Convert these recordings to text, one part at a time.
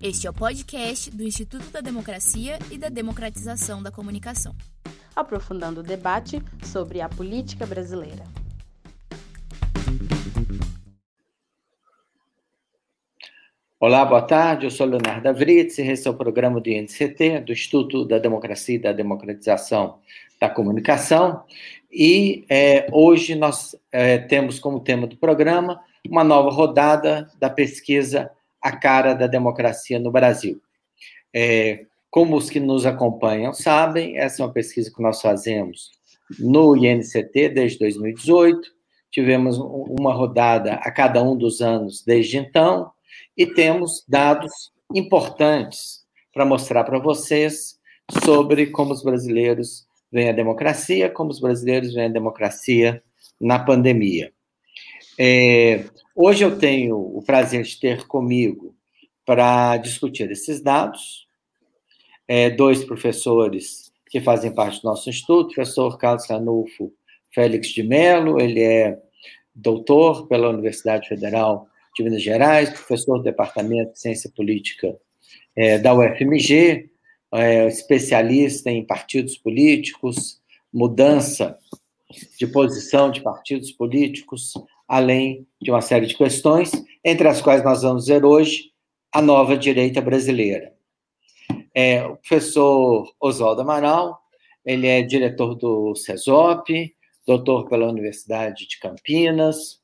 Este é o podcast do Instituto da Democracia e da Democratização da Comunicação. Aprofundando o debate sobre a política brasileira. Olá, boa tarde. Eu sou Leonardo Avritz e esse é o programa do INCT, do Instituto da Democracia e da Democratização da Comunicação. E é, hoje nós é, temos como tema do programa uma nova rodada da pesquisa A Cara da Democracia no Brasil. É, como os que nos acompanham sabem, essa é uma pesquisa que nós fazemos no INCT desde 2018. Tivemos uma rodada a cada um dos anos desde então e temos dados importantes para mostrar para vocês sobre como os brasileiros veem a democracia, como os brasileiros veem a democracia na pandemia. É, hoje eu tenho o prazer de ter comigo para discutir esses dados é, dois professores que fazem parte do nosso instituto, o professor Carlos Ranulfo Félix de Mello, ele é doutor pela Universidade Federal de Minas Gerais, professor do Departamento de Ciência Política é, da UFMG, é, especialista em partidos políticos, mudança de posição de partidos políticos, além de uma série de questões, entre as quais nós vamos ver hoje a nova direita brasileira. É, o professor Oswaldo Amaral, ele é diretor do CESOP, doutor pela Universidade de Campinas,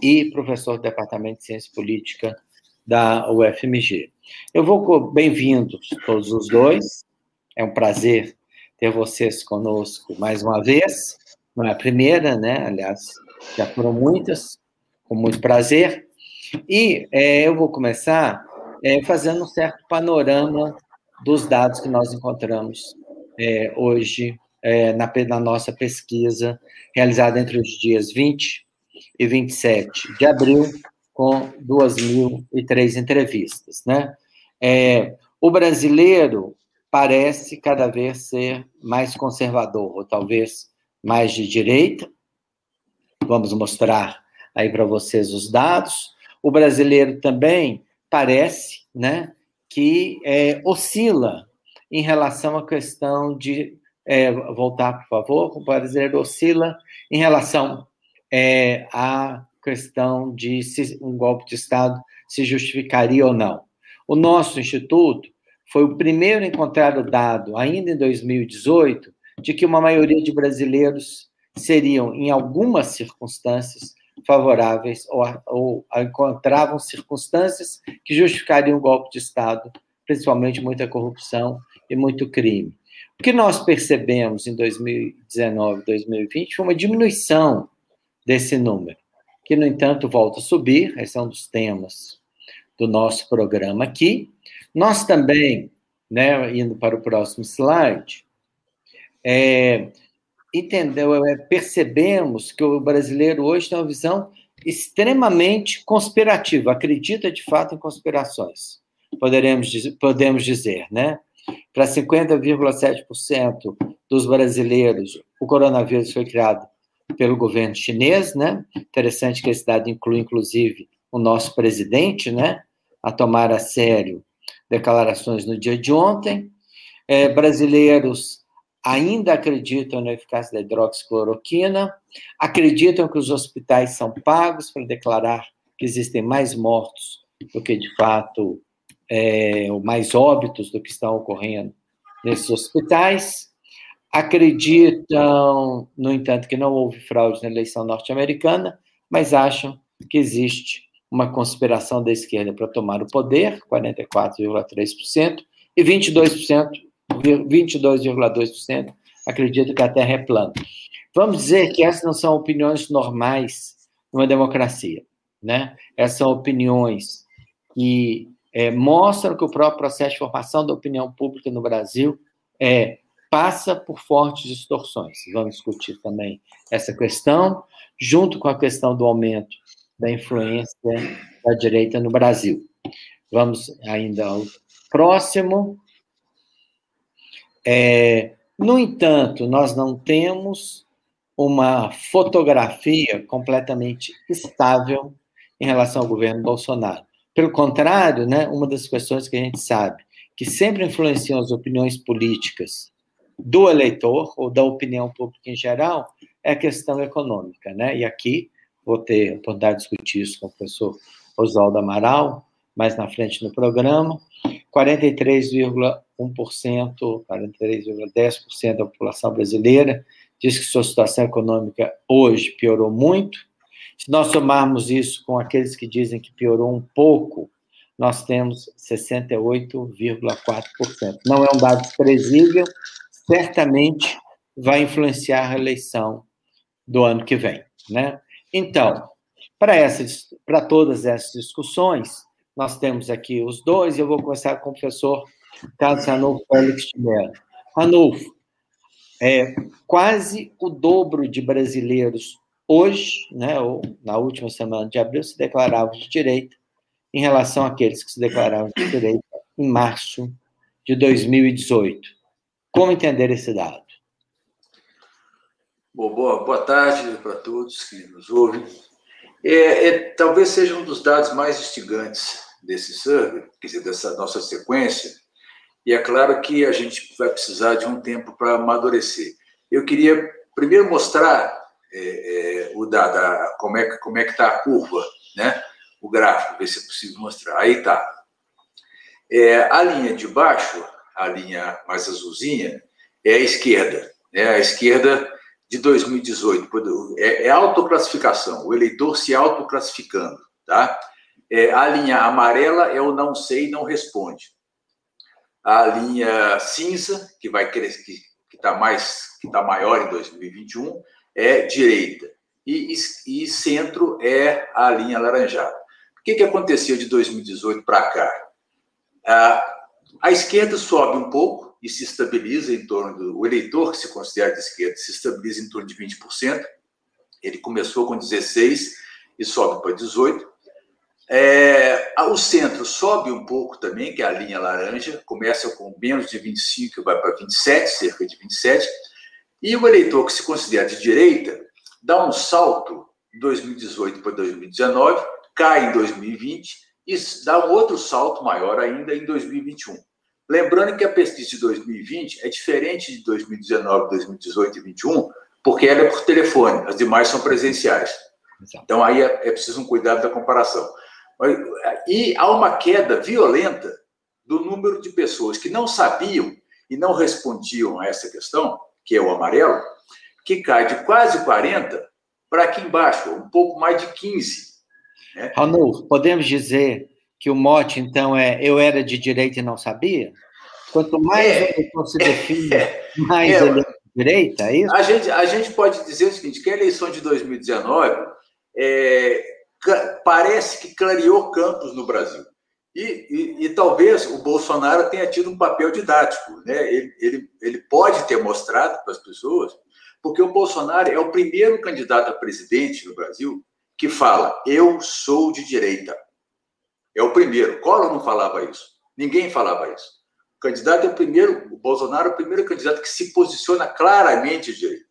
e professor do Departamento de Ciência Política da UFMG. Eu vou bem-vindos todos os dois. É um prazer ter vocês conosco mais uma vez. Não é a primeira, né? Aliás, já foram muitas, com muito prazer. E é, eu vou começar é, fazendo um certo panorama dos dados que nós encontramos é, hoje é, na, na nossa pesquisa realizada entre os dias 20 e 27 de abril, com 2.003 entrevistas. Né? É, o brasileiro parece cada vez ser mais conservador, ou talvez mais de direita. Vamos mostrar aí para vocês os dados. O brasileiro também parece né, que é, oscila em relação à questão de. É, voltar, por favor, o brasileiro oscila em relação é, a questão de se um golpe de Estado se justificaria ou não. O nosso instituto foi o primeiro a encontrar o dado, ainda em 2018, de que uma maioria de brasileiros seriam, em algumas circunstâncias, favoráveis ou, ou encontravam circunstâncias que justificariam o golpe de Estado, principalmente muita corrupção e muito crime. O que nós percebemos em 2019 2020 foi uma diminuição desse número, que, no entanto, volta a subir, esse é um dos temas do nosso programa aqui. Nós também, né, indo para o próximo slide, é, entendeu, é, percebemos que o brasileiro hoje tem uma visão extremamente conspirativa, acredita de fato em conspirações, poderemos, podemos dizer, né? Para 50,7% dos brasileiros, o coronavírus foi criado pelo governo chinês, né? Interessante que esse dado inclui, inclusive, o nosso presidente, né? A tomar a sério declarações no dia de ontem. É, brasileiros ainda acreditam na eficácia da hidroxicloroquina, acreditam que os hospitais são pagos para declarar que existem mais mortos do que, de fato, é, mais óbitos do que estão ocorrendo nesses hospitais. Acreditam, no entanto, que não houve fraude na eleição norte-americana, mas acham que existe uma conspiração da esquerda para tomar o poder, 44,3%, e 22%, 22,2% acreditam que a Terra é plana. Vamos dizer que essas não são opiniões normais numa democracia, né? Essas são opiniões que é, mostram que o próprio processo de formação da opinião pública no Brasil é passa por fortes distorções. Vamos discutir também essa questão, junto com a questão do aumento da influência da direita no Brasil. Vamos ainda ao próximo. É, no entanto, nós não temos uma fotografia completamente estável em relação ao governo Bolsonaro. Pelo contrário, né, uma das questões que a gente sabe que sempre influenciam as opiniões políticas do eleitor ou da opinião pública em geral é a questão econômica, né? E aqui vou ter a oportunidade de discutir isso com o professor Oswaldo Amaral, mais na frente no programa. 43,1%, 43,10% da população brasileira diz que sua situação econômica hoje piorou muito. Se nós somarmos isso com aqueles que dizem que piorou um pouco, nós temos 68,4%. Não é um dado desprezível, certamente vai influenciar a eleição do ano que vem, né? Então, para essas, para todas essas discussões, nós temos aqui os dois, eu vou começar com o professor Carlos Ranulfo Félix de Mello. Ranulfo, é, quase o dobro de brasileiros hoje, né, ou na última semana de abril, se declaravam de direita, em relação àqueles que se declaravam de direita em março de 2018. Como entender esse dado? Bom, boa, boa tarde para todos que nos ouvem. É, é, talvez seja um dos dados mais instigantes desse survey, quer dizer, dessa nossa sequência, e é claro que a gente vai precisar de um tempo para amadurecer. Eu queria primeiro mostrar é, é, o dado, como é, como é que está a curva, né? o gráfico, ver se é possível mostrar. Aí está. É, a linha de baixo, a linha mais azulzinha, é a esquerda. Né? A esquerda de 2018. É, é autoclassificação, o eleitor se autoclassificando. Tá? É, a linha amarela é o não sei, não responde. A linha cinza, que vai crescer, que está mais, que está maior em 2021, é direita. E, e, centro é a linha laranjada. O que, que aconteceu de 2018 para cá? A, a esquerda sobe um pouco e se estabiliza em torno do. O eleitor que se considera de esquerda se estabiliza em torno de 20%. Ele começou com 16% e sobe para 18%. É, o centro sobe um pouco também, que é a linha laranja, começa com menos de 25 e vai para 27, cerca de 27. E o eleitor que se considera de direita dá um salto de 2018 para 2019 cai em 2020 e dá um outro salto maior ainda em 2021. Lembrando que a pesquisa de 2020 é diferente de 2019, 2018 e 2021, porque ela é por telefone, as demais são presenciais. Então aí é, é preciso um cuidado da comparação. E há uma queda violenta do número de pessoas que não sabiam e não respondiam a essa questão, que é o amarelo, que cai de quase 40 para aqui embaixo, um pouco mais de 15 é. Ranulfo, podemos dizer que o mote, então, é eu era de direita e não sabia? Quanto mais é, eleitor se define, é, mais é, ele é de direita, é isso? A gente, a gente pode dizer o seguinte, que a eleição de 2019 é, parece que clareou campos no Brasil. E, e, e, talvez o Bolsonaro tenha tido um papel didático. Né? Ele, ele, ele pode ter mostrado para as pessoas, porque o Bolsonaro é o primeiro candidato a presidente no Brasil que fala: Eu sou de direita. É o primeiro. Collor não falava isso. Ninguém falava isso. O candidato é o primeiro, o Bolsonaro é o primeiro candidato que se posiciona claramente de direita.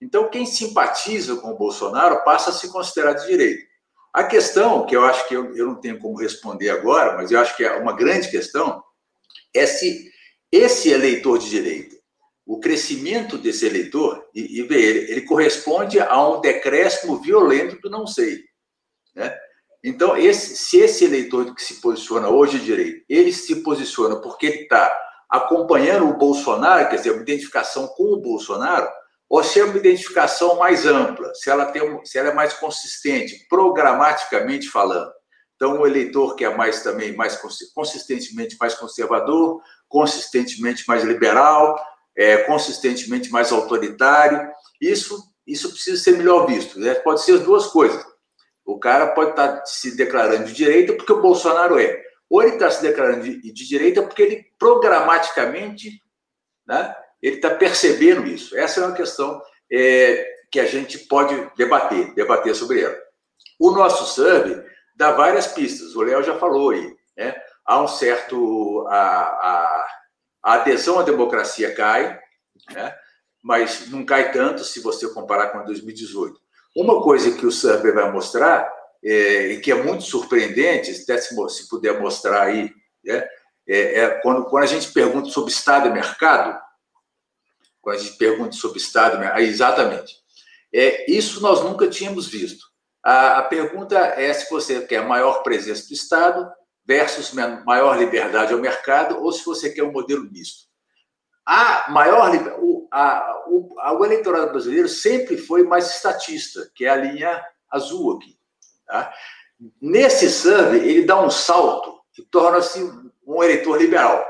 Então, quem simpatiza com o Bolsonaro passa a se considerar de direita. A questão, que eu acho que eu, eu não tenho como responder agora, mas eu acho que é uma grande questão, é se esse eleitor de direita o crescimento desse eleitor, e, e vê, ele, ele, corresponde a um decréscimo violento do não sei. Né? Então, esse, se esse eleitor que se posiciona hoje direito, ele se posiciona porque ele está acompanhando o Bolsonaro, quer dizer, uma identificação com o Bolsonaro, ou se é uma identificação mais ampla, se ela, tem, se ela é mais consistente, programaticamente falando. Então, o eleitor que é mais também mais consistentemente mais conservador, consistentemente mais liberal, é, consistentemente mais autoritário. Isso, isso precisa ser melhor visto. Né? Pode ser as duas coisas. O cara pode estar tá se declarando de direita porque o Bolsonaro é. Ou ele está se declarando de, de, direita porque ele programaticamente né, ele está percebendo isso. Essa é uma questão é, que a gente pode debater, debater sobre ela. O nosso survey dá várias pistas. O Léo já falou aí. Né? Há um certo. A, a, a adesão à democracia cai, né? mas não cai tanto se você comparar com 2018. Uma coisa que o survey vai mostrar é, que é muito surpreendente, até se, se puder mostrar aí, né? é, é, quando, quando a gente pergunta sobre Estado e mercado, quando a gente pergunta sobre Estado, aí, exatamente, é, isso nós nunca tínhamos visto. A, a pergunta é se você quer maior presença do Estado versus maior liberdade ao mercado ou se você quer um modelo misto. A maior o, a, o, a, o eleitorado brasileiro sempre foi mais estatista, que é a linha azul aqui. Tá? Nesse survey, ele dá um salto e torna-se um eleitor liberal,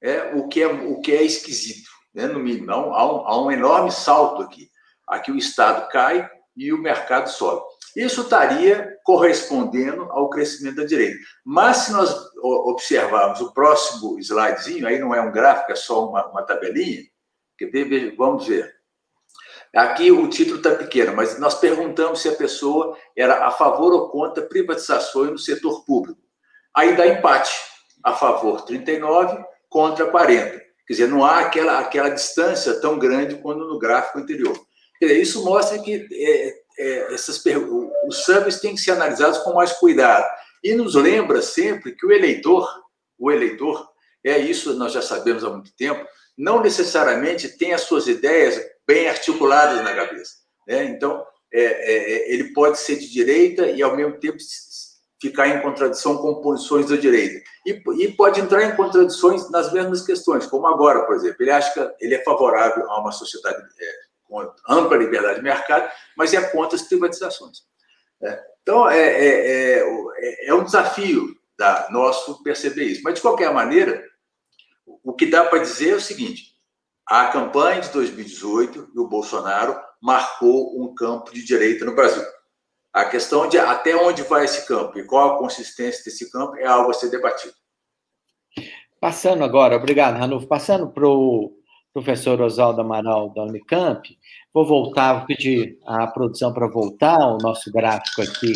é, o, que é, o que é esquisito, né, no mínimo. Há um, há um enorme salto aqui. Aqui o Estado cai e o mercado sobe. Isso estaria correspondendo ao crescimento da direita. Mas se nós observarmos o próximo slidezinho, aí não é um gráfico, é só uma, uma tabelinha, vamos ver. Aqui o título está pequeno, mas nós perguntamos se a pessoa era a favor ou contra privatizações no setor público. Aí dá empate. A favor 39, contra 40. Quer dizer, não há aquela, aquela distância tão grande quanto no gráfico anterior. Quer dizer, isso mostra que é, é, essas os surveys têm que ser analisados com mais cuidado. E nos lembra sempre que o eleitor, o eleitor, é isso nós já sabemos há muito tempo, não necessariamente tem as suas ideias bem articuladas na cabeça. Né? Então, é, é, é, ele pode ser de direita e, ao mesmo tempo, ficar em contradição com posições da direita. E, e, pode entrar em contradições nas mesmas questões, como agora, por exemplo. Ele acha que ele é favorável a uma sociedade é, com ampla liberdade de mercado, mas é contra as privatizações. É. Então, é, é, é, é um desafio da, nosso perceber isso. Mas, de qualquer maneira, o que dá para dizer é o seguinte: a campanha de 2018 do Bolsonaro marcou um campo de direita no Brasil. A questão de até onde vai esse campo e qual a consistência desse campo é algo a ser debatido. Passando agora, obrigado, Ranulfo. Passando para o professor Oswaldo Amaral da Unicamp, vou voltar, vou pedir a produção para voltar o nosso gráfico aqui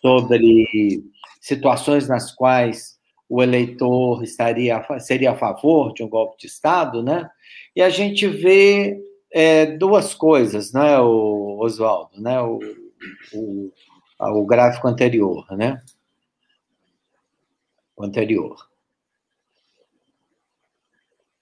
sobre situações nas quais o eleitor estaria seria a favor de um golpe de Estado, né? E a gente vê é, duas coisas, né, Oswaldo, né? O, o, o gráfico anterior, né? O anterior.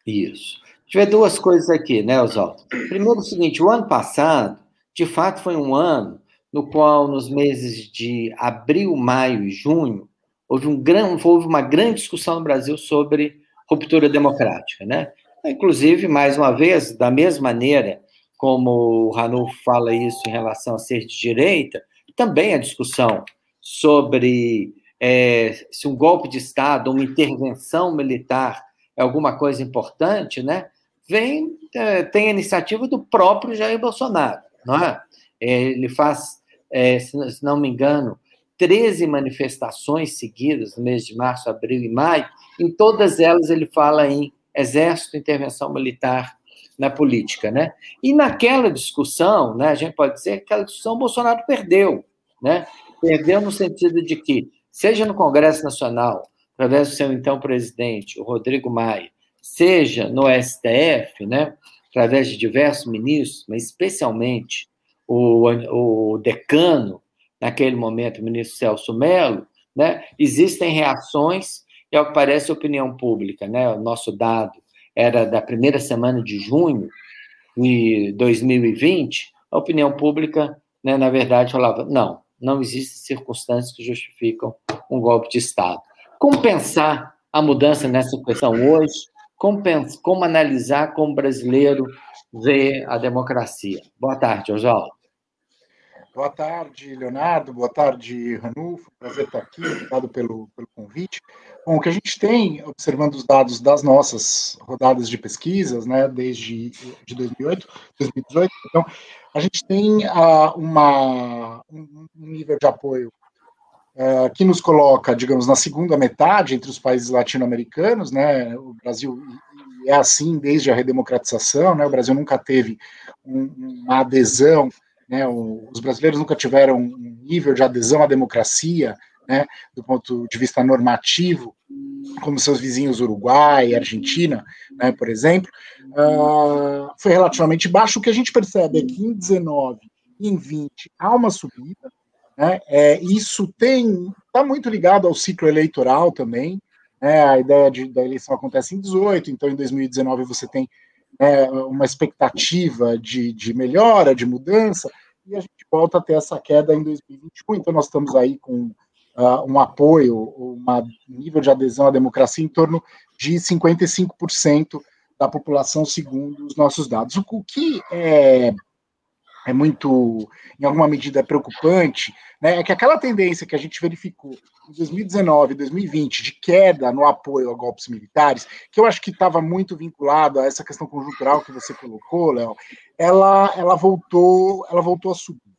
Isso. Vê duas coisas aqui, né, Oswaldo? Primeiro, o seguinte: o ano passado, de fato, foi um ano no qual, nos meses de abril, maio e junho, houve, um gran, houve uma grande discussão no Brasil sobre ruptura democrática, né? Inclusive, mais uma vez, da mesma maneira como o Ranulfo fala isso em relação a ser de direita, também a discussão sobre é, se um golpe de Estado, uma intervenção militar é alguma coisa importante, né? Vem, é, tem a iniciativa do próprio Jair Bolsonaro, não é? Ele faz, é, se não me engano, 13 manifestações seguidas no mês de março, abril e maio. Em todas elas ele fala em exército, intervenção militar na política, né? E naquela discussão, né, a gente pode dizer que aquela discussão o Bolsonaro perdeu, né? Perdeu no sentido de que, seja no Congresso Nacional, através do seu então presidente, o Rodrigo Maia, seja no STF, né, através de diversos ministros, mas especialmente o, o decano, naquele momento, o ministro Celso Mello, né, existem reações, e ao que parece, a opinião pública, né, o nosso dado era da primeira semana de junho de 2020, a opinião pública, né, na verdade, falava: não, não existem circunstâncias que justificam um golpe de Estado. Como pensar a mudança nessa questão hoje? Como, pensar, como analisar como brasileiro vê a democracia? Boa tarde, Oswaldo. Boa tarde, Leonardo. Boa tarde, Ranulfo. Prazer estar aqui. Obrigado pelo, pelo convite. Bom, o que a gente tem, observando os dados das nossas rodadas de pesquisas, né, desde de 2008, 2018, então, a gente tem uh, uma, um nível de apoio uh, que nos coloca, digamos, na segunda metade entre os países latino-americanos, né, o Brasil é assim desde a redemocratização, né, o Brasil nunca teve um, uma adesão né, os brasileiros nunca tiveram um nível de adesão à democracia, né, do ponto de vista normativo, como seus vizinhos Uruguai e Argentina, né, por exemplo, uh, foi relativamente baixo. O que a gente percebe é que em 19 e em 20 há uma subida, Né? É, isso tem está muito ligado ao ciclo eleitoral também. Né? A ideia de, da eleição acontece em 18, então em 2019 você tem é, uma expectativa de, de melhora, de mudança, e a gente volta a ter essa queda em 2021. Então nós estamos aí com uh, um apoio, um nível de adesão à democracia em torno de 55% da população, segundo os nossos dados. O que é é muito, em alguma medida, preocupante, né, é que aquela tendência que a gente verificou em 2019, 2020, de queda no apoio a golpes militares, que eu acho que estava muito vinculado a essa questão conjuntural que você colocou, Léo, ela, ela voltou, ela voltou a subir.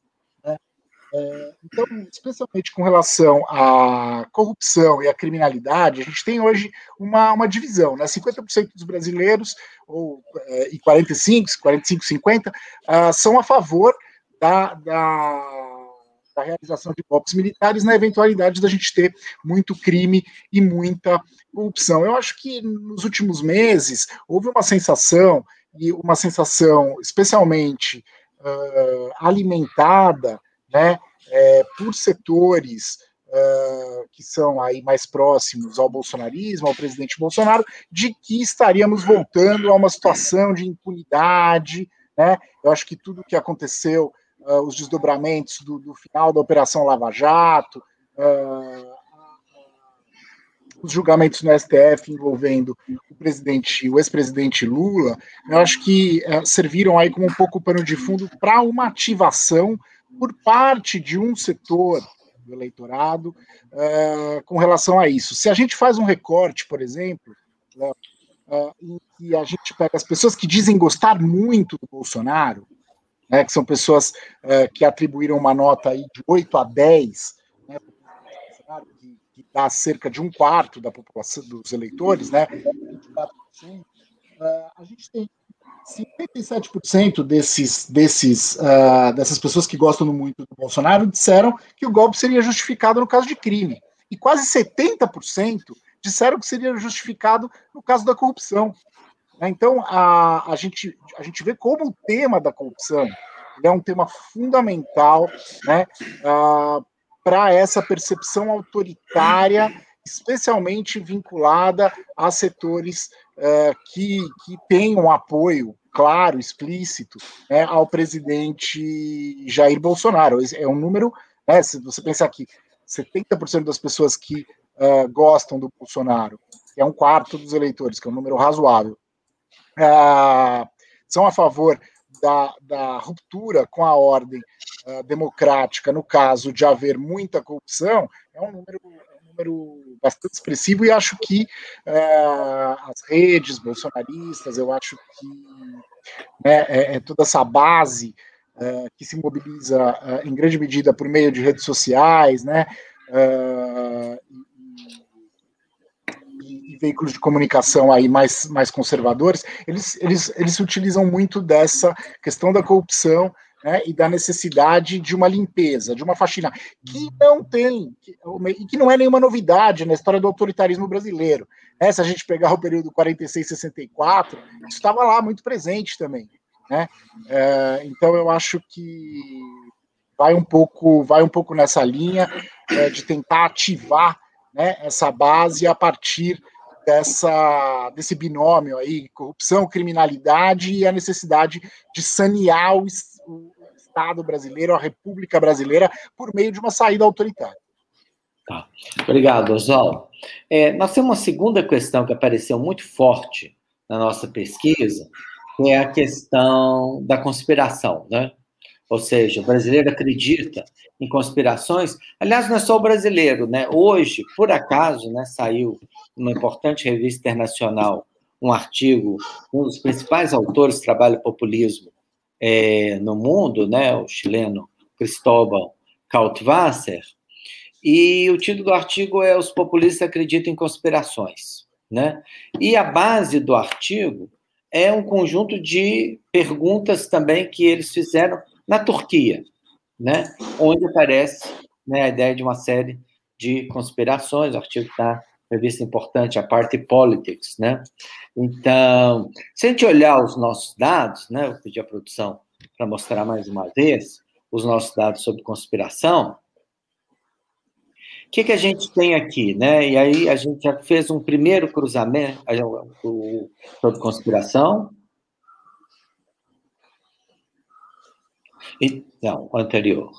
Então, especialmente com relação à corrupção e à criminalidade, a gente tem hoje uma, uma divisão, né? 50% dos brasileiros, ou, é, e 45, 45, 50, uh, são a favor da, da, da, realização de golpes militares na eventualidade da gente ter muito crime e muita corrupção. Eu acho que nos últimos meses houve uma sensação, e uma sensação especialmente uh, alimentada né, é, por setores uh, que são aí mais próximos ao bolsonarismo, ao presidente Bolsonaro, de que estaríamos voltando a uma situação de impunidade, né? Eu acho que tudo que aconteceu, uh, os desdobramentos do, do, final da Operação Lava Jato, uh, os julgamentos no STF envolvendo o presidente, o ex-presidente Lula, eu acho que uh, serviram aí como um pouco pano de fundo para uma ativação por parte de um setor do eleitorado uh, com relação a isso. Se a gente faz um recorte, por exemplo, uh, em que a gente pega as pessoas que dizem gostar muito do Bolsonaro, né, que são pessoas uh, que atribuíram uma nota aí de 8 a 10, né, que, que dá cerca de um quarto da população dos eleitores, né, 24%, a gente tem 57% desses, desses, uh, dessas pessoas que gostam muito do Bolsonaro disseram que o golpe seria justificado no caso de crime. E quase 70% disseram que seria justificado no caso da corrupção. Né? Então, a, a, gente, a gente vê como o tema da corrupção é um tema fundamental né, uh, ah, para essa percepção autoritária, especialmente vinculada a setores é, que, que tem um apoio claro, explícito, né, ao presidente Jair Bolsonaro. É um número, né, se você pensar que 70% das pessoas que uh, gostam do Bolsonaro, que é um quarto dos eleitores, que é um número razoável, uh, são a favor da, da, ruptura com a ordem uh, democrática, no caso de haver muita corrupção, é um número número bastante expressivo e acho que é, as redes bolsonaristas, eu acho que né, é, é, toda essa base é, que se mobiliza é, em grande medida por meio de redes sociais, né, e, e, veículos de comunicação aí mais, mais conservadores, eles, eles, eles utilizam muito dessa questão da corrupção né, e da necessidade de uma limpeza, de uma faxina, que não tem, que, e que não é nenhuma novidade na história do autoritarismo brasileiro. Né? Se a gente pegar o período 46-64, isso estava lá muito presente também. Né? É, então eu acho que vai um pouco, vai um pouco nessa linha é, de tentar ativar né, essa base a partir dessa, desse binômio aí, corrupção, criminalidade e a necessidade de sanear o, o Estado brasileiro, a República Brasileira, por meio de uma saída autoritária. Tá. Obrigado, Oswaldo. É, nós temos uma segunda questão que apareceu muito forte na nossa pesquisa, que é a questão da conspiração, né? Ou seja, o brasileiro acredita em conspirações. Aliás, não é só o brasileiro, né? Hoje, por acaso, né, saiu uma importante revista internacional um artigo, um dos principais autores do trabalho populismo é, no mundo, né, o chileno Cristóbal Kautwasser, e o título do artigo é Os populistas acreditam em conspirações. Né? E a base do artigo é um conjunto de perguntas também que eles fizeram na Turquia, né? onde aparece né, a ideia de uma série de conspirações. O artigo está revista importante, a Party Politics, né? Então, se a gente olhar os nossos dados, né, eu pedi a produção para mostrar mais uma vez os nossos dados sobre conspiração, que, que a gente tem aqui, né? E aí a gente já fez um primeiro cruzamento sobre conspiração. E, não, o anterior.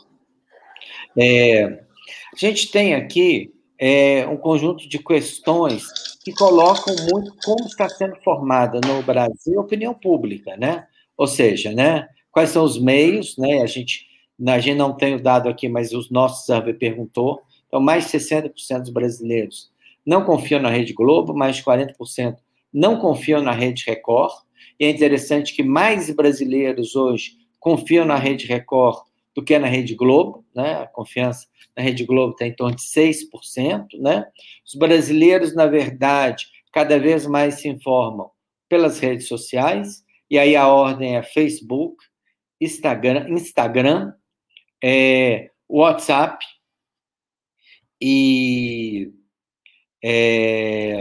É, a gente tem aqui é, um conjunto de questões que colocam muito como está sendo formada no Brasil a opinião pública, né? Ou seja, né? Quais são os meios, né? A gente, a gente não tem o dado aqui, mas os nossos survey perguntou então, mais de 60% dos brasileiros não confiam na Rede Globo, mais de 40% não confiam na Rede Record. E é interessante que mais brasileiros hoje confiam na Rede Record do que na Rede Globo, né? A confiança na Rede Globo está em torno de 6%, né? Os brasileiros, na verdade, cada vez mais se informam pelas redes sociais, e aí a ordem é Facebook, Instagram, Instagram é, WhatsApp, e, é,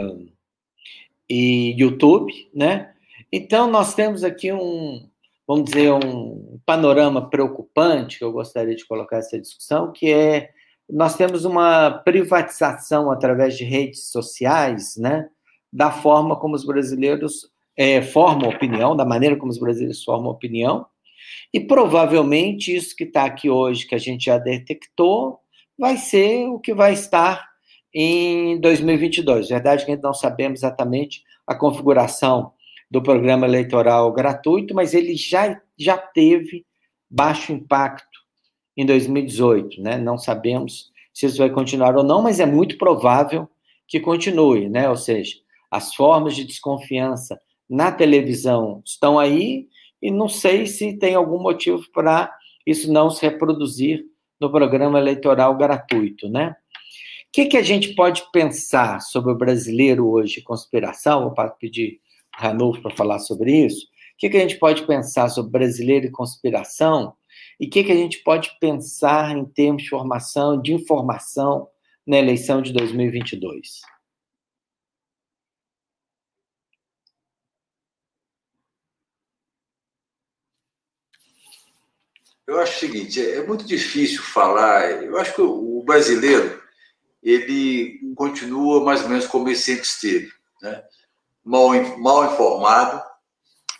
e YouTube, né? Então, nós temos aqui um, vamos dizer, um panorama preocupante, que eu gostaria de colocar essa discussão, que é, nós temos uma privatização através de redes sociais, né? Da forma como os brasileiros é, formam opinião, da maneira como os brasileiros formam opinião, e provavelmente isso que está aqui hoje, que a gente já detectou, vai ser o que vai estar em 2022. Verdade que ainda não sabemos exatamente a configuração do programa eleitoral gratuito, mas ele já, já teve baixo impacto em 2018, né? Não sabemos se isso vai continuar ou não, mas é muito provável que continue, né? Ou seja, as formas de desconfiança na televisão estão aí e não sei se tem algum motivo para isso não se reproduzir no programa eleitoral gratuito, né? O que, que a gente pode pensar sobre o brasileiro hoje, conspiração? Vou pedir Ranulfo para falar sobre isso. O que, que a gente pode pensar sobre brasileiro e conspiração? E o que, que a gente pode pensar em termos de formação, de informação na eleição de 2022? Eu acho o seguinte, é, é muito difícil falar. Eu acho que o brasileiro ele continua mais ou menos como ele sempre esteve, né? Mal, mal informado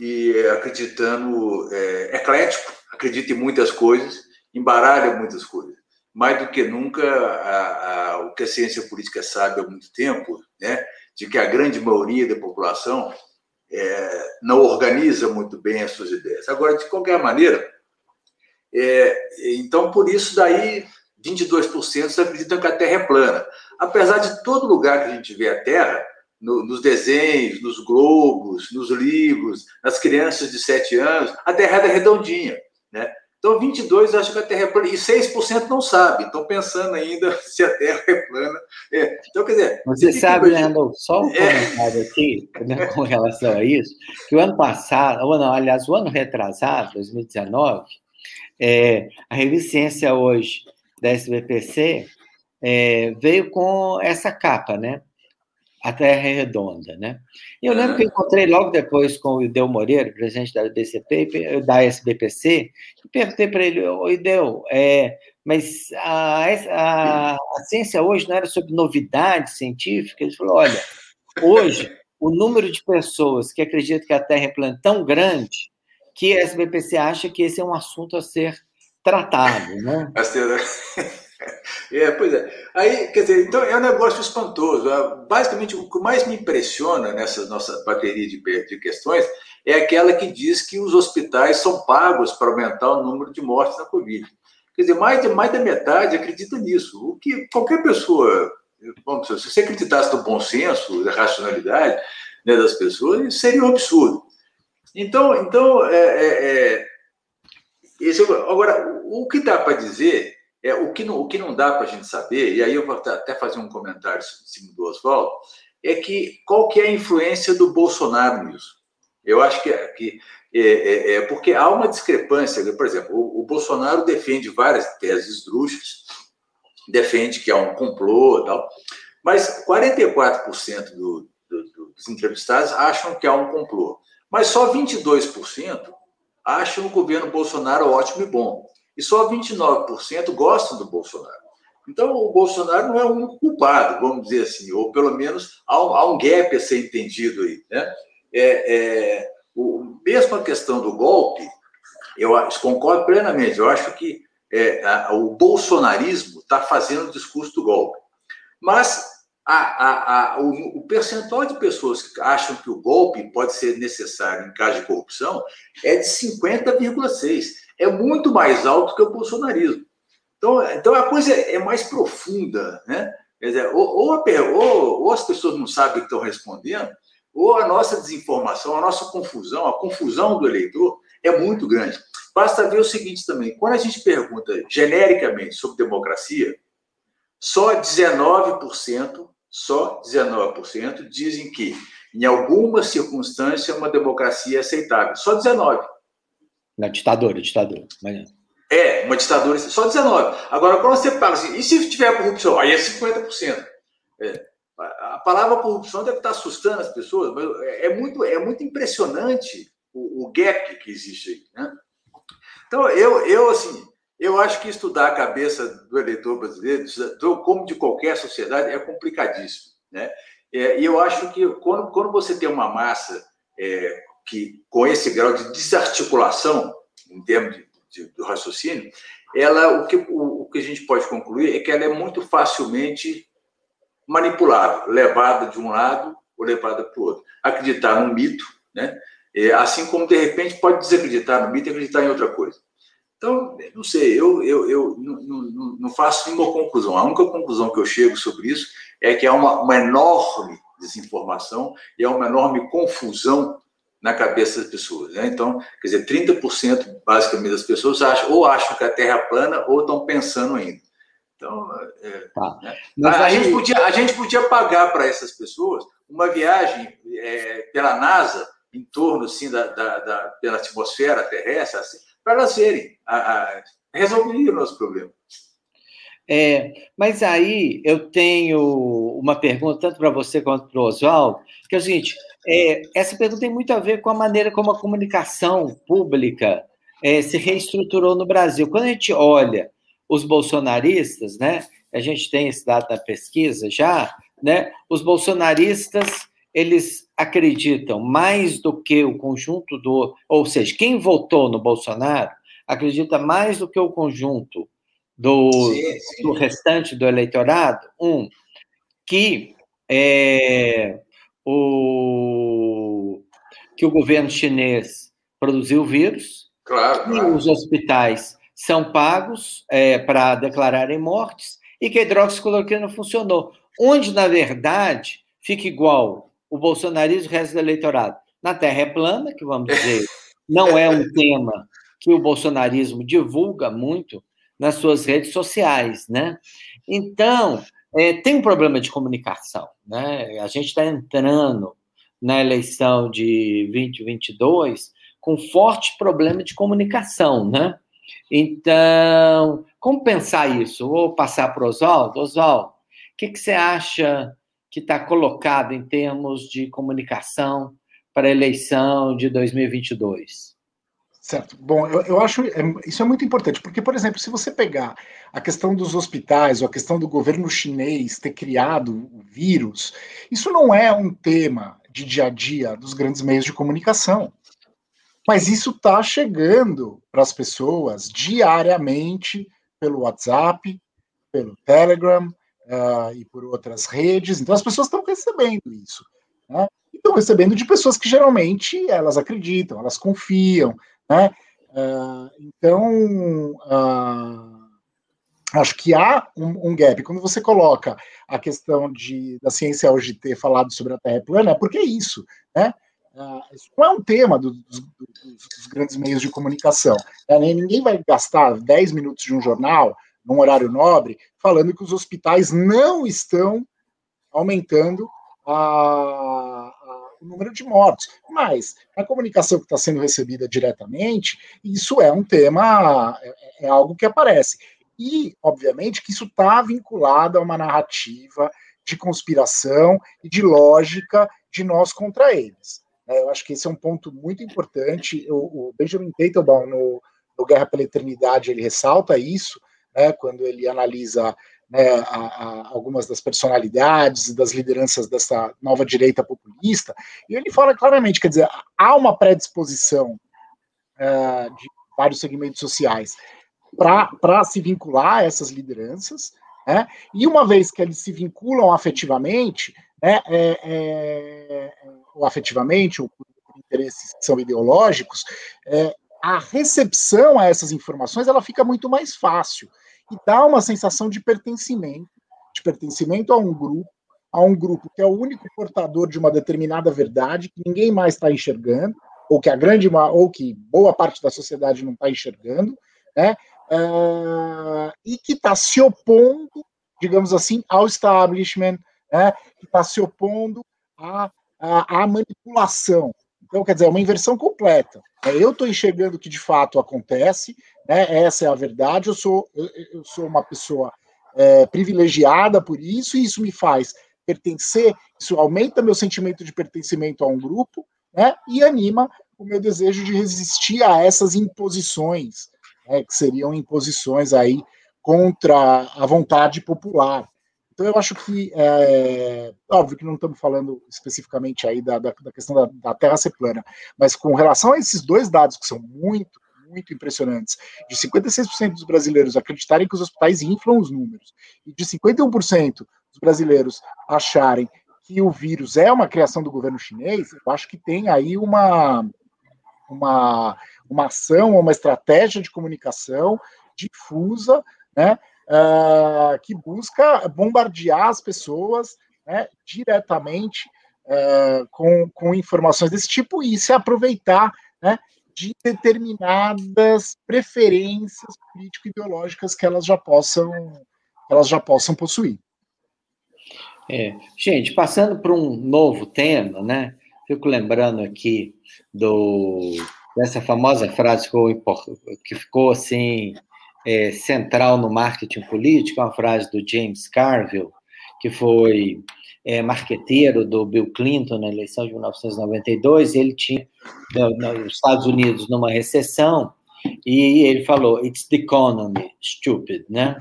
e acreditando, é, eclético, acredita em muitas coisas, embaralha muitas coisas. Mais do que nunca, a, a, o que a ciência política sabe há muito tempo, né, de que a grande maioria da população é, não organiza muito bem as suas ideias. Agora, de qualquer maneira, é, então, por isso, daí 22% acreditam que a Terra é plana. Apesar de todo lugar que a gente vê a Terra, no, nos desenhos, nos globos, nos livros, nas crianças de 7 anos, a Terra é redondinha. Né? Então, 22 acham que a Terra é plana, e 6% não sabe, estão pensando ainda se a Terra é plana. É. Então, quer dizer. Você sabe, Leandro, só um é. comentário aqui né, com relação a isso, que o ano passado, ou não, aliás, o ano retrasado, 2019, é, a revista Ciência Hoje, da SBPC, é, veio com essa capa, né? A Terra é Redonda, né? E eu lembro que eu encontrei logo depois com o Ideu Moreira, presidente da DCP, da SBPC, e perguntei para ele, ô Ideu, é, mas a, a, a ciência hoje não era sobre novidades científicas? Ele falou, olha, hoje o número de pessoas que acreditam que a Terra é plana é tão grande que a SBPC acha que esse é um assunto a ser tratado, né? É, pois é. Aí, quer dizer, então é um negócio espantoso. É, basicamente, o que mais me impressiona nessa nossa bateria de, de questões é aquela que diz que os hospitais são pagos para aumentar o número de mortes na Covid. Quer dizer, mais de, mais da metade acredita nisso. O que qualquer pessoa, se você acreditasse no bom senso, na racionalidade né, das pessoas, seria um absurdo. Então, então é, é, é esse, agora, o que dá para dizer, é o que não, o que não dá para a gente saber, e aí eu vou até fazer um comentário em cima do Oswaldo, é que qual que é a influência do Bolsonaro nisso? Eu acho que, que é, é, é porque há uma discrepância. Por exemplo, o, o Bolsonaro defende várias teses drúxas, defende que há um complô e tal, mas 44% do, do, dos entrevistados acham que há um complô. Mas só 22% acham o governo Bolsonaro ótimo e bom. E só 29% gostam do Bolsonaro. Então, o Bolsonaro não é o único culpado, vamos dizer assim, ou pelo menos há um, há um gap a ser entendido aí. Né? É, é, o, mesmo a questão do golpe, eu concordo plenamente, eu acho que é, a, o bolsonarismo está fazendo o discurso do golpe. Mas a, a, o, o, percentual de pessoas que acham que o golpe pode ser necessário em caso de corrupção é de 50,6. É muito mais alto que o bolsonarismo. Então, então a coisa é mais profunda, né? Quer dizer, ou, ou, ou, ou as pessoas não sabem que estão respondendo, ou a nossa desinformação, a nossa confusão, a confusão do eleitor é muito grande. Basta ver o seguinte também: quando a gente pergunta genericamente sobre democracia, só 19%, só 19% dizem que, em alguma circunstância, uma democracia é aceitável. Só 19%. Na ditadura, ditadura. Mas... É, uma ditadura, só 19. Agora, quando você fala assim, e se tiver corrupção? Aí é 50%. É, a palavra corrupção deve estar assustando as pessoas, mas é, é muito, é muito impressionante o, o gap que existe aí. Né? Então, eu, eu, assim, eu acho que estudar a cabeça do eleitor brasileiro, como de qualquer sociedade, é complicadíssimo. Né? É, e eu acho que quando, quando você tem uma massa é, que com esse grau de desarticulação, em termos de de, do raciocínio, ela, o que, o, o que a gente pode concluir é que ela é muito facilmente manipulável, levada de um lado ou levada para o outro. Acreditar num mito, né? É, assim como de repente pode desacreditar no mito e acreditar em outra coisa. Então, não sei, eu, eu, eu não, não, não, faço nenhuma conclusão. A única conclusão que eu chego sobre isso é que há uma, uma enorme desinformação e há uma enorme confusão na cabeça das pessoas. Né? Então, quer dizer, 30% basicamente das pessoas acham, ou acham que a Terra é plana ou estão pensando ainda. Então, é, tá. né? a, a, gente podia, a gente podia pagar para essas pessoas uma viagem é, pela NASA em torno assim, da, da, da pela atmosfera terrestre, assim, para elas verem, a, a, resolver o nosso problema. É, mas aí eu tenho uma pergunta, tanto para você quanto para o Oswaldo, que é o seguinte: é, essa pergunta tem muito a ver com a maneira como a comunicação pública é, se reestruturou no Brasil. Quando a gente olha os bolsonaristas, né, a gente tem esse dado da pesquisa já, né, os bolsonaristas eles acreditam mais do que o conjunto do, ou seja, quem votou no Bolsonaro acredita mais do que o conjunto do, sim, sim. do restante do eleitorado, um que é, o, que o governo chinês produziu o vírus, claro, claro. os hospitais são pagos é, para declararem mortes e que a hidroxicloroquina não funcionou. Onde, na verdade, fica igual o bolsonarismo e o resto do eleitorado. Na Terra é plana, que vamos dizer, não é um tema que o bolsonarismo divulga muito nas suas redes sociais, né? Então, é, tem um problema de comunicação. Né? A gente está entrando na eleição de 2022 com forte problema de comunicação. Né? Então, como pensar isso? Vou passar para o Oswaldo. Oswaldo, o que, que você acha que está colocado em termos de comunicação para a eleição de 2022? Certo. Bom, eu, eu acho é, isso é muito importante, porque, por exemplo, se você pegar a questão dos hospitais ou a questão do governo chinês ter criado o vírus, isso não é um tema de dia a dia dos grandes meios de comunicação. Mas isso está chegando para as pessoas diariamente pelo WhatsApp, pelo Telegram uh, e por outras redes. Então as pessoas estão recebendo isso. Né? Estão recebendo de pessoas que geralmente elas acreditam, elas confiam, né? Uh, então, uh, acho que há um, um, gap. Quando você coloca a questão de, da ciência hoje ter falado sobre a Terra plana, é porque é isso. Né? Uh, isso não é um tema do, dos, dos, dos, grandes meios de comunicação. Né? Ninguém vai gastar 10 minutos de um jornal, num horário nobre, falando que os hospitais não estão aumentando a, o número de mortos. Mas, na comunicação que está sendo recebida diretamente, isso é um tema, é, é algo que aparece. E, obviamente, que isso está vinculado a uma narrativa de conspiração e de lógica de nós contra eles. É, eu acho que esse é um ponto muito importante. O, o Benjamin Teitelbaum, no, no Guerra pela Eternidade, ele ressalta isso, né, quando ele analisa né, a, a algumas das personalidades e das lideranças dessa nova direita populista, e ele fala claramente, quer dizer, há uma predisposição uh, de vários segmentos sociais para se vincular a essas lideranças, né, e uma vez que eles se vinculam afetivamente, né, é, é, ou afetivamente, ou por interesses que são ideológicos, é, a recepção a essas informações ela fica muito mais fácil e dá uma sensação de pertencimento, de pertencimento a um grupo, a um grupo que é o único portador de uma determinada verdade que ninguém mais está enxergando, ou que a grande ou que boa parte da sociedade não está enxergando, né? Uh, e que está se opondo, digamos assim, ao establishment, né? Que está se opondo à, à, à manipulação, então, quer dizer, é uma inversão completa. É, eu estou enxergando o que de fato acontece, né? essa é a verdade, eu sou, eu, sou uma pessoa é, privilegiada por isso, e isso me faz pertencer, isso aumenta meu sentimento de pertencimento a um grupo, né? e anima o meu desejo de resistir a essas imposições, né? que seriam imposições aí contra a vontade popular. Então, eu acho que, é, óbvio que não estamos falando especificamente aí da, da, da questão da, da, Terra ser plana, mas com relação a esses dois dados que são muito, muito impressionantes, de 56% dos brasileiros acreditarem que os hospitais inflam os números, e de 51% dos brasileiros acharem que o vírus é uma criação do governo chinês, eu acho que tem aí uma, uma, uma ação, uma estratégia de comunicação difusa, né, uh, que busca bombardear as pessoas né, diretamente uh, com, com informações desse tipo e se aproveitar né, de determinadas preferências político-ideológicas que elas já possam elas já possam possuir. É. Gente, passando para um novo tema, né? Fico lembrando aqui do dessa famosa frase que ficou, que ficou assim é, central no marketing político, uma frase do James Carville, que foi é, marqueteiro do Bill Clinton na eleição de 1992. Ele tinha nos Estados Unidos numa recessão e ele falou: "It's the economy, stupid", né?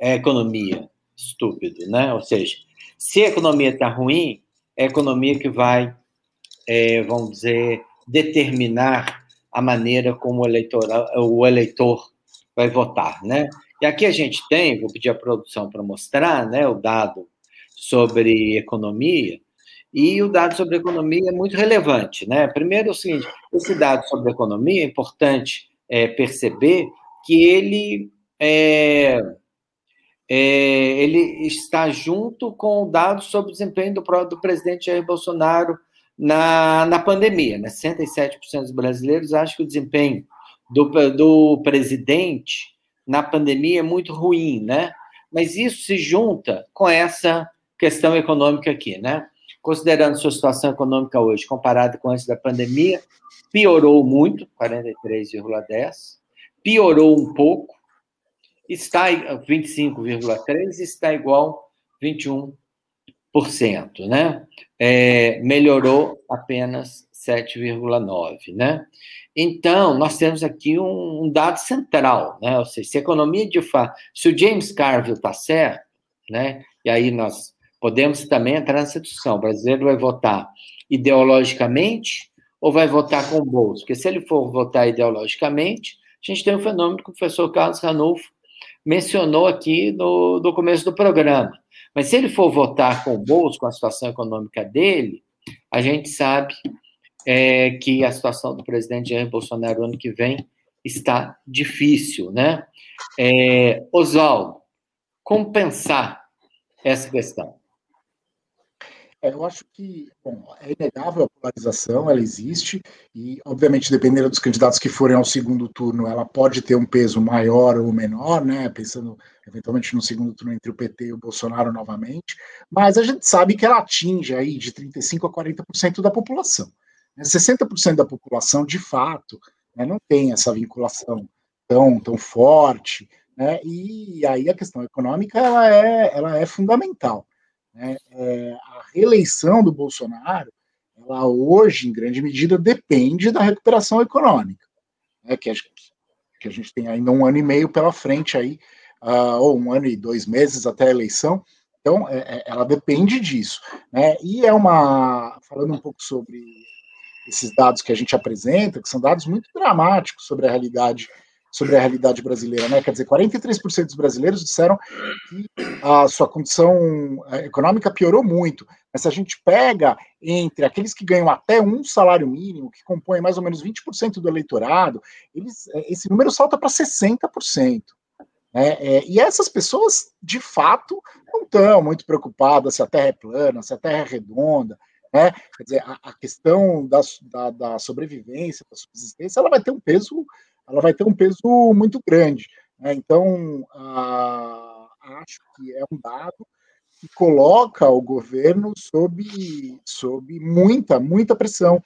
É a economia, estúpido, né? Ou seja, se a economia está ruim, é a economia que vai, é, vamos dizer, determinar a maneira como o eleitor, o eleitor vai votar, né? E aqui a gente tem, vou pedir a produção para mostrar, né, o dado sobre economia, e o dado sobre economia é muito relevante, né? Primeiro é o seguinte, esse dado sobre economia é importante é, perceber que ele é, é, ele está junto com o dado sobre o desempenho do, do presidente Jair Bolsonaro na, na pandemia. Né? 67% dos brasileiros acham que o desempenho do, do presidente na pandemia é muito ruim, né? Mas isso se junta com essa questão econômica aqui, né? Considerando sua situação econômica hoje, comparada com antes da pandemia, piorou muito, 43,10, piorou um pouco, está 25,3 está igual 21%, né? É, melhorou apenas 7,9, né? Então, nós temos aqui um, um, dado central, né? Ou seja, se a economia de fato, se o James Carville está certo, né? E aí nós podemos também entrar nessa discussão. O brasileiro vai votar ideologicamente ou vai votar com o bolso? Porque se ele for votar ideologicamente, a gente tem um fenômeno que o professor Carlos Ranulfo mencionou aqui no, no começo do programa. Mas se ele for votar com o bolso, com a situação econômica dele, a gente sabe é, que a situação do presidente Jair Bolsonaro ano que vem está difícil, né? É, Oswaldo, como pensar essa questão? É, eu acho que, bom, é inegável a polarização, ela existe, e, obviamente, dependendo dos candidatos que forem ao segundo turno, ela pode ter um peso maior ou menor, né, pensando, eventualmente, no segundo turno entre o PT e o Bolsonaro novamente, mas a gente sabe que ela atinge aí de 35% a 40% da população. 60% da população, de fato, né, não tem essa vinculação tão, tão forte, né, e aí a questão econômica ela é, ela é fundamental. Né, é, a reeleição do Bolsonaro, ela hoje, em grande medida, depende da recuperação econômica, né, que, a, que a gente tem ainda um ano e meio pela frente aí uh, ou um ano e dois meses até a eleição. Então, é, é, ela depende disso. Né? E é uma. Falando um pouco sobre esses dados que a gente apresenta, que são dados muito dramáticos sobre a realidade sobre a realidade brasileira, né? Quer dizer, 43% dos brasileiros disseram que a sua condição eh, econômica piorou muito. Mas se a gente pega entre aqueles que ganham até um salário mínimo, que compõem mais ou menos 20% do eleitorado, eles, eh, esse número salta para 60%. Né? É, e essas pessoas, de fato, não estão muito preocupadas se a Terra é plana, se a Terra é redonda. Né? Quer dizer, a, a questão da, da, da, sobrevivência, da subsistência, ela vai ter um peso, ela vai ter um peso muito grande. Né? Então, a, acho que é um dado que coloca o governo sob, sob muita, muita pressão.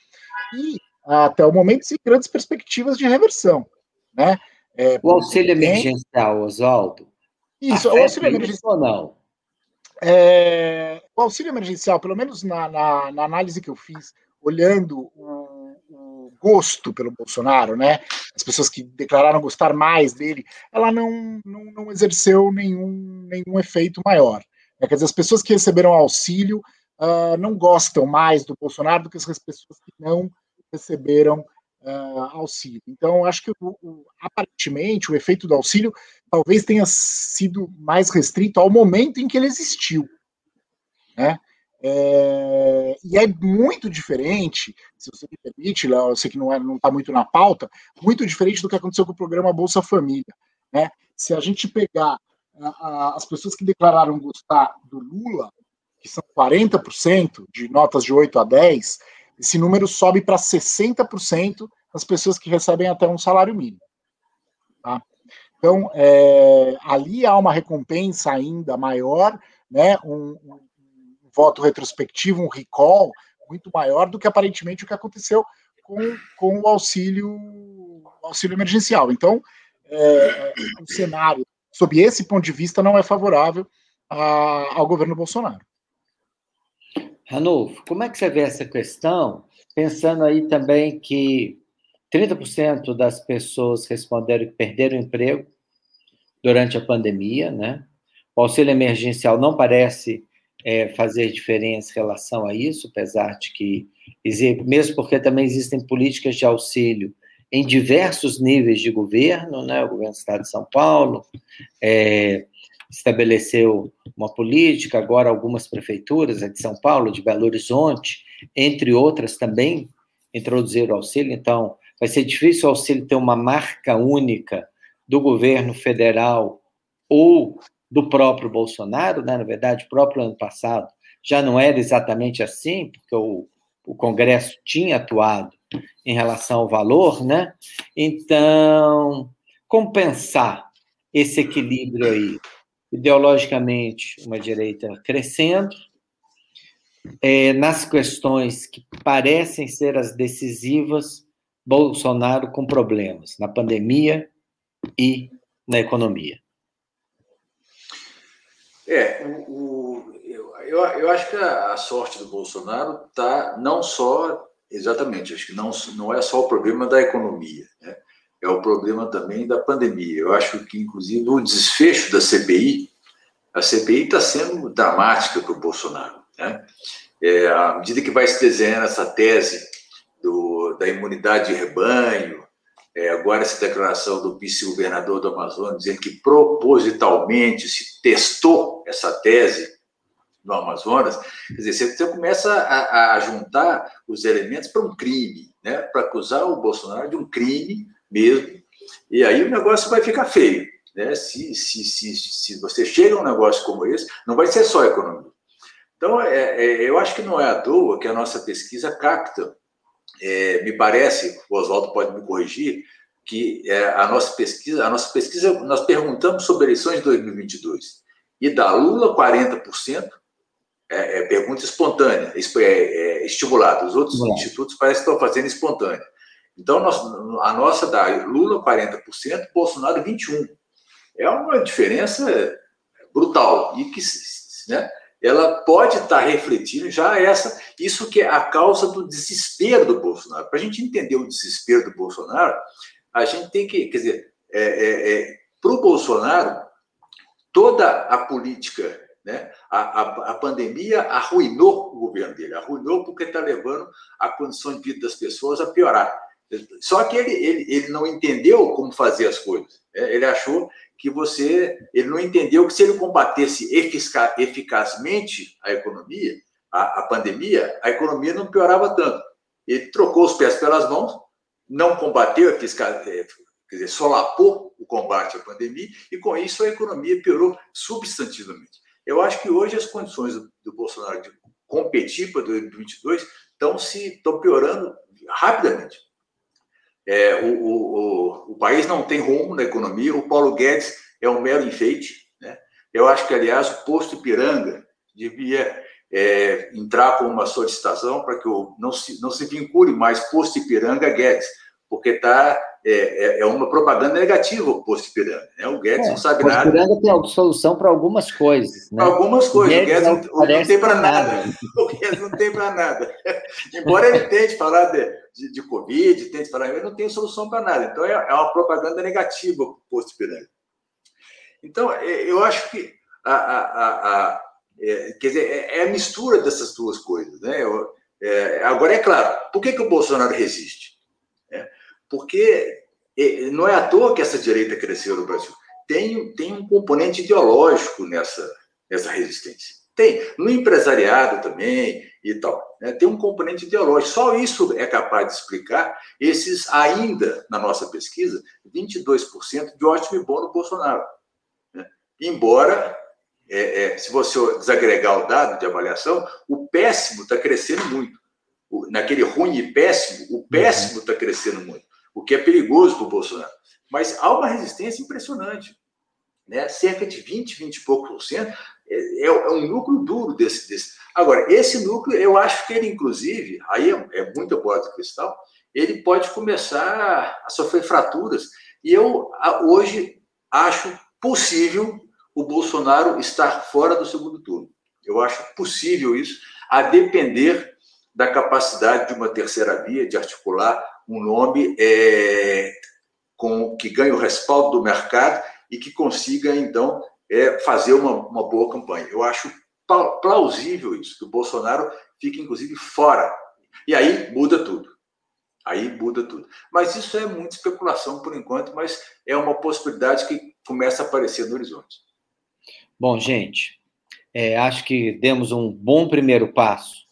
E, até o momento, sem grandes perspectivas de reversão. Né? É, o auxílio tem... emergencial, Oswaldo? Isso, o auxílio emergencial. Ou não? É, o auxílio emergencial, pelo menos na, na, na análise que eu fiz, olhando o, o, gosto pelo Bolsonaro, né? As pessoas que declararam gostar mais dele, ela não, não, não exerceu nenhum, nenhum efeito maior. É, quer dizer, as pessoas que receberam auxílio uh, não gostam mais do Bolsonaro do que as pessoas que não receberam uh, auxílio. Então, acho que o, o, aparentemente o efeito do auxílio talvez tenha sido mais restrito ao momento em que ele existiu. Né? É, e é muito diferente, se você me permite, Léo, eu sei que não está não tá muito na pauta, muito diferente do que aconteceu com o programa Bolsa Família. Né? Se a gente pegar a, a, as pessoas que declararam gostar do Lula, que são 40% de notas de 8 a 10, esse número sobe para 60% das pessoas que recebem até um salário mínimo. Tá? Então, é, ali há uma recompensa ainda maior, né, um, um, voto retrospectivo, um recall muito maior do que aparentemente o que aconteceu com, com o auxílio, auxílio emergencial. Então, é, o cenário, sob esse ponto de vista, não é favorável a, ao governo Bolsonaro. Ranulfo, como é que você vê essa questão, pensando aí também que 30% das pessoas responderam que perderam emprego durante a pandemia, né? O auxílio emergencial não parece é, fazer diferença em relação a isso, apesar de que, mesmo porque também existem políticas de auxílio em diversos níveis de governo, né? O governo do Estado de São Paulo, é, estabeleceu uma política, agora algumas prefeituras, a de São Paulo, de Belo Horizonte, entre outras também, introduziram auxílio, então vai ser difícil o auxílio ter uma marca única do governo federal ou do próprio Bolsonaro, né? na verdade, o próprio ano passado já não era exatamente assim, porque o, o Congresso tinha atuado em relação ao valor, né? Então, compensar esse equilíbrio aí ideologicamente uma direita crescendo, é, nas questões que parecem ser as decisivas, Bolsonaro com problemas na pandemia e na economia. É, o, o, eu, eu acho que a, a sorte do Bolsonaro está não só, exatamente, acho que não, não é só o problema da economia, né? é o problema também da pandemia. Eu acho que, inclusive, o desfecho da CPI, a CPI está sendo dramática para o Bolsonaro. Né? É, à medida que vai se desenhando essa tese do, da imunidade de rebanho, é, agora essa declaração do vice-governador do Amazonas dizendo que propositalmente se testou essa tese no Amazonas, quer dizer, você começa a, a juntar os elementos para um crime, né? para acusar o Bolsonaro de um crime mesmo. E aí o negócio vai ficar feio. Né? Se, se, se, se você chega a um negócio como esse, não vai ser só economia. Então, é, é, eu acho que não é à toa que a nossa pesquisa capta, é, me parece, o Oswaldo pode me corrigir, que é, a nossa pesquisa, a nossa pesquisa, nós perguntamos sobre eleições de 2022 e da Lula 40%, é, é, pergunta espontânea, é, é, estimulada. Os outros institutos parecem que estão fazendo espontânea. Então, nós, a nossa da Lula, 40%, Bolsonaro, 21%. É uma diferença brutal e que né, ela pode estar refletindo já essa, isso que é a causa do desespero do Bolsonaro. Para a gente entender o desespero do Bolsonaro, a gente tem que, quer dizer, é, é, é, para o Bolsonaro, toda a política, né? A, a, a pandemia arruinou o governo dele, arruinou porque está levando a condição de vida das pessoas a piorar. Só que ele, ele, ele não entendeu como fazer as coisas. Né? Ele achou que você. Ele não entendeu que se ele combatesse efica, eficazmente a economia, a, a pandemia, a economia não piorava tanto. Ele trocou os pés pelas mãos, não combateu, é, quer dizer, solapou o combate à pandemia, e com isso a economia piorou substantivamente. Eu acho que hoje as condições do, do Bolsonaro de competir para 2022 estão se estão piorando rapidamente. É, o, o, o, país não tem rumo na economia, o Paulo Guedes é um mero enfeite. Né? Eu acho que, aliás, o posto Ipiranga devia é, entrar com uma solicitação para que o, não, se, não se vincule mais posto Ipiranga a Guedes, porque está é, é, é, uma propaganda negativa o posto Ipiranga. Né? O Guedes é, não sabe nada. O Ipiranga tem solução para algumas coisas. Né? Algumas coisas. O Guedes, o Guedes não, não, tem para nada. nada. O Guedes não tem para nada. Embora ele tente falar de, de, de Covid, tente falar, ele não tem solução para nada. Então é, é, uma propaganda negativa o posto Ipiranga. Então, é, eu acho que a, a, a, é, quer dizer, é, é, a mistura dessas duas coisas. Né? Eu, agora, é claro, por que, que o Bolsonaro resiste? Porque é, não é à toa que essa direita cresceu no Brasil. Tem, tem um componente ideológico nessa, nessa resistência. Tem, no empresariado também e tal. Né? Tem um componente ideológico. Só isso é capaz de explicar esses, ainda, na nossa pesquisa, 22% de ótimo e bom no Bolsonaro. Né? Embora, é, é, se você desagregar o dado de avaliação, o péssimo está crescendo muito. O, naquele ruim e péssimo, o péssimo está crescendo muito o que é perigoso para o Bolsonaro. Mas há uma resistência impressionante. Né? Cerca de 20, 20 e poucos por cento é, é, é, um núcleo duro desse, desse. Agora, esse núcleo, eu acho que ele, inclusive, aí é, é muita bola de cristal, ele pode começar a sofrer fraturas. E eu, hoje, acho possível o Bolsonaro estar fora do segundo turno. Eu acho possível isso, a depender da capacidade de uma terceira via de articular um nome é, com, que ganhe o respaldo do mercado e que consiga, então, é, fazer uma, uma boa campanha. Eu acho plausível isso, que o Bolsonaro fique, inclusive, fora. E aí muda tudo. Aí muda tudo. Mas isso é muita especulação por enquanto, mas é uma possibilidade que começa a aparecer no horizonte. Bom, gente, é, acho que demos um bom primeiro passo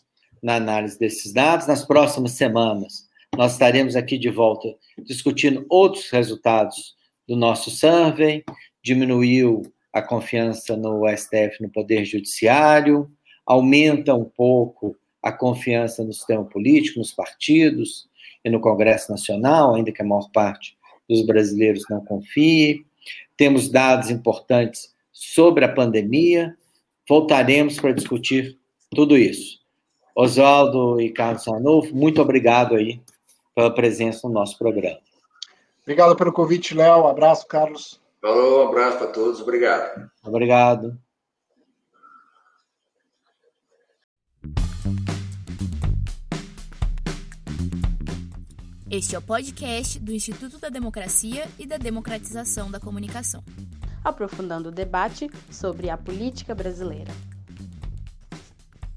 na análise desses dados. Nas próximas semanas, nós estaremos aqui de volta discutindo outros resultados do nosso survey. Diminuiu a confiança no STF, no Poder Judiciário, aumenta um pouco a confiança no sistema político, nos partidos e no Congresso Nacional, ainda que a maior parte dos brasileiros não confie. Temos dados importantes sobre a pandemia. Voltaremos para discutir tudo isso. Oswaldo e Carlos Sanolfo, muito obrigado aí pela presença no nosso programa. Obrigado pelo convite, Léo. Abraço, Carlos. Falou, um abraço para todos. Obrigado. Obrigado. Este é o podcast do Instituto da Democracia e da Democratização da Comunicação. Aprofundando o debate sobre a política brasileira.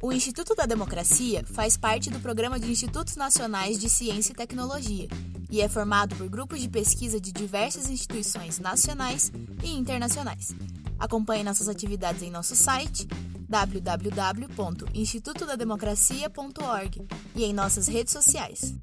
O Instituto da Democracia faz parte do Programa de Institutos Nacionais de Ciência e Tecnologia e é formado por grupos de pesquisa de diversas instituições nacionais e internacionais. Acompanhe nossas atividades em nosso site www.institutodademocracia.org e em nossas redes sociais.